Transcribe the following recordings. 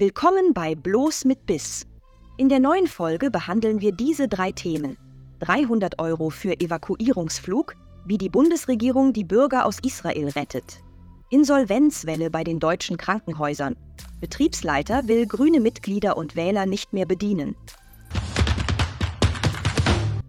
Willkommen bei Bloß mit Biss. In der neuen Folge behandeln wir diese drei Themen. 300 Euro für Evakuierungsflug, wie die Bundesregierung die Bürger aus Israel rettet. Insolvenzwelle bei den deutschen Krankenhäusern. Betriebsleiter will grüne Mitglieder und Wähler nicht mehr bedienen.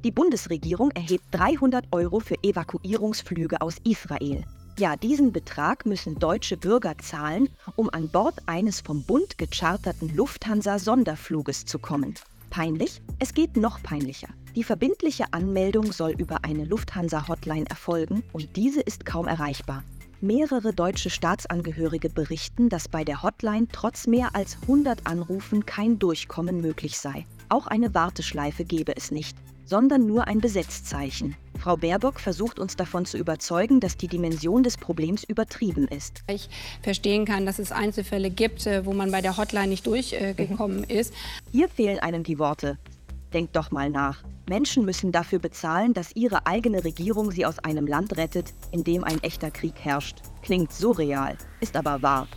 Die Bundesregierung erhebt 300 Euro für Evakuierungsflüge aus Israel. Ja, diesen Betrag müssen deutsche Bürger zahlen, um an Bord eines vom Bund gecharterten Lufthansa-Sonderfluges zu kommen. Peinlich? Es geht noch peinlicher. Die verbindliche Anmeldung soll über eine Lufthansa-Hotline erfolgen und diese ist kaum erreichbar. Mehrere deutsche Staatsangehörige berichten, dass bei der Hotline trotz mehr als 100 Anrufen kein Durchkommen möglich sei. Auch eine Warteschleife gebe es nicht, sondern nur ein Besetzzeichen. Frau Baerbock versucht uns davon zu überzeugen, dass die Dimension des Problems übertrieben ist. Ich verstehen kann, dass es Einzelfälle gibt, äh, wo man bei der Hotline nicht durchgekommen mhm. ist. Hier fehlen einem die Worte. Denkt doch mal nach. Menschen müssen dafür bezahlen, dass ihre eigene Regierung sie aus einem Land rettet, in dem ein echter Krieg herrscht. Klingt surreal, ist aber wahr.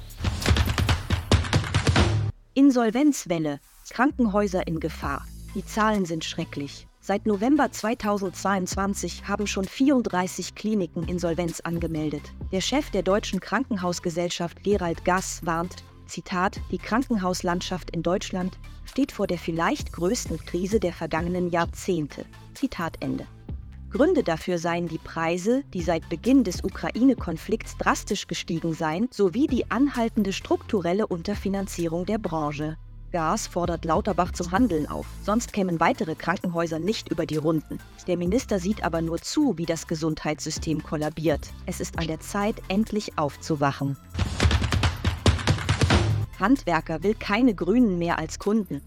Insolvenzwelle. Krankenhäuser in Gefahr. Die Zahlen sind schrecklich. Seit November 2022 haben schon 34 Kliniken Insolvenz angemeldet. Der Chef der Deutschen Krankenhausgesellschaft Gerald Gass warnt, Zitat, die Krankenhauslandschaft in Deutschland steht vor der vielleicht größten Krise der vergangenen Jahrzehnte. Zitat Ende. Gründe dafür seien die Preise, die seit Beginn des Ukraine-Konflikts drastisch gestiegen seien, sowie die anhaltende strukturelle Unterfinanzierung der Branche. Gas fordert Lauterbach zum Handeln auf, sonst kämen weitere Krankenhäuser nicht über die Runden. Der Minister sieht aber nur zu, wie das Gesundheitssystem kollabiert. Es ist an der Zeit, endlich aufzuwachen. Handwerker will keine Grünen mehr als Kunden.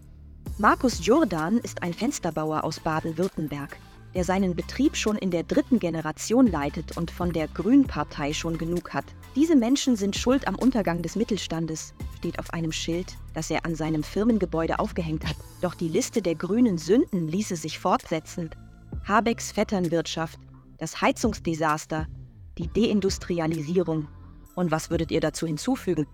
Markus Jordan ist ein Fensterbauer aus Baden-Württemberg der seinen Betrieb schon in der dritten Generation leitet und von der Grünpartei schon genug hat. Diese Menschen sind schuld am Untergang des Mittelstandes, steht auf einem Schild, das er an seinem Firmengebäude aufgehängt hat. Doch die Liste der grünen Sünden ließe sich fortsetzen. Habecks Vetternwirtschaft, das Heizungsdesaster, die Deindustrialisierung. Und was würdet ihr dazu hinzufügen?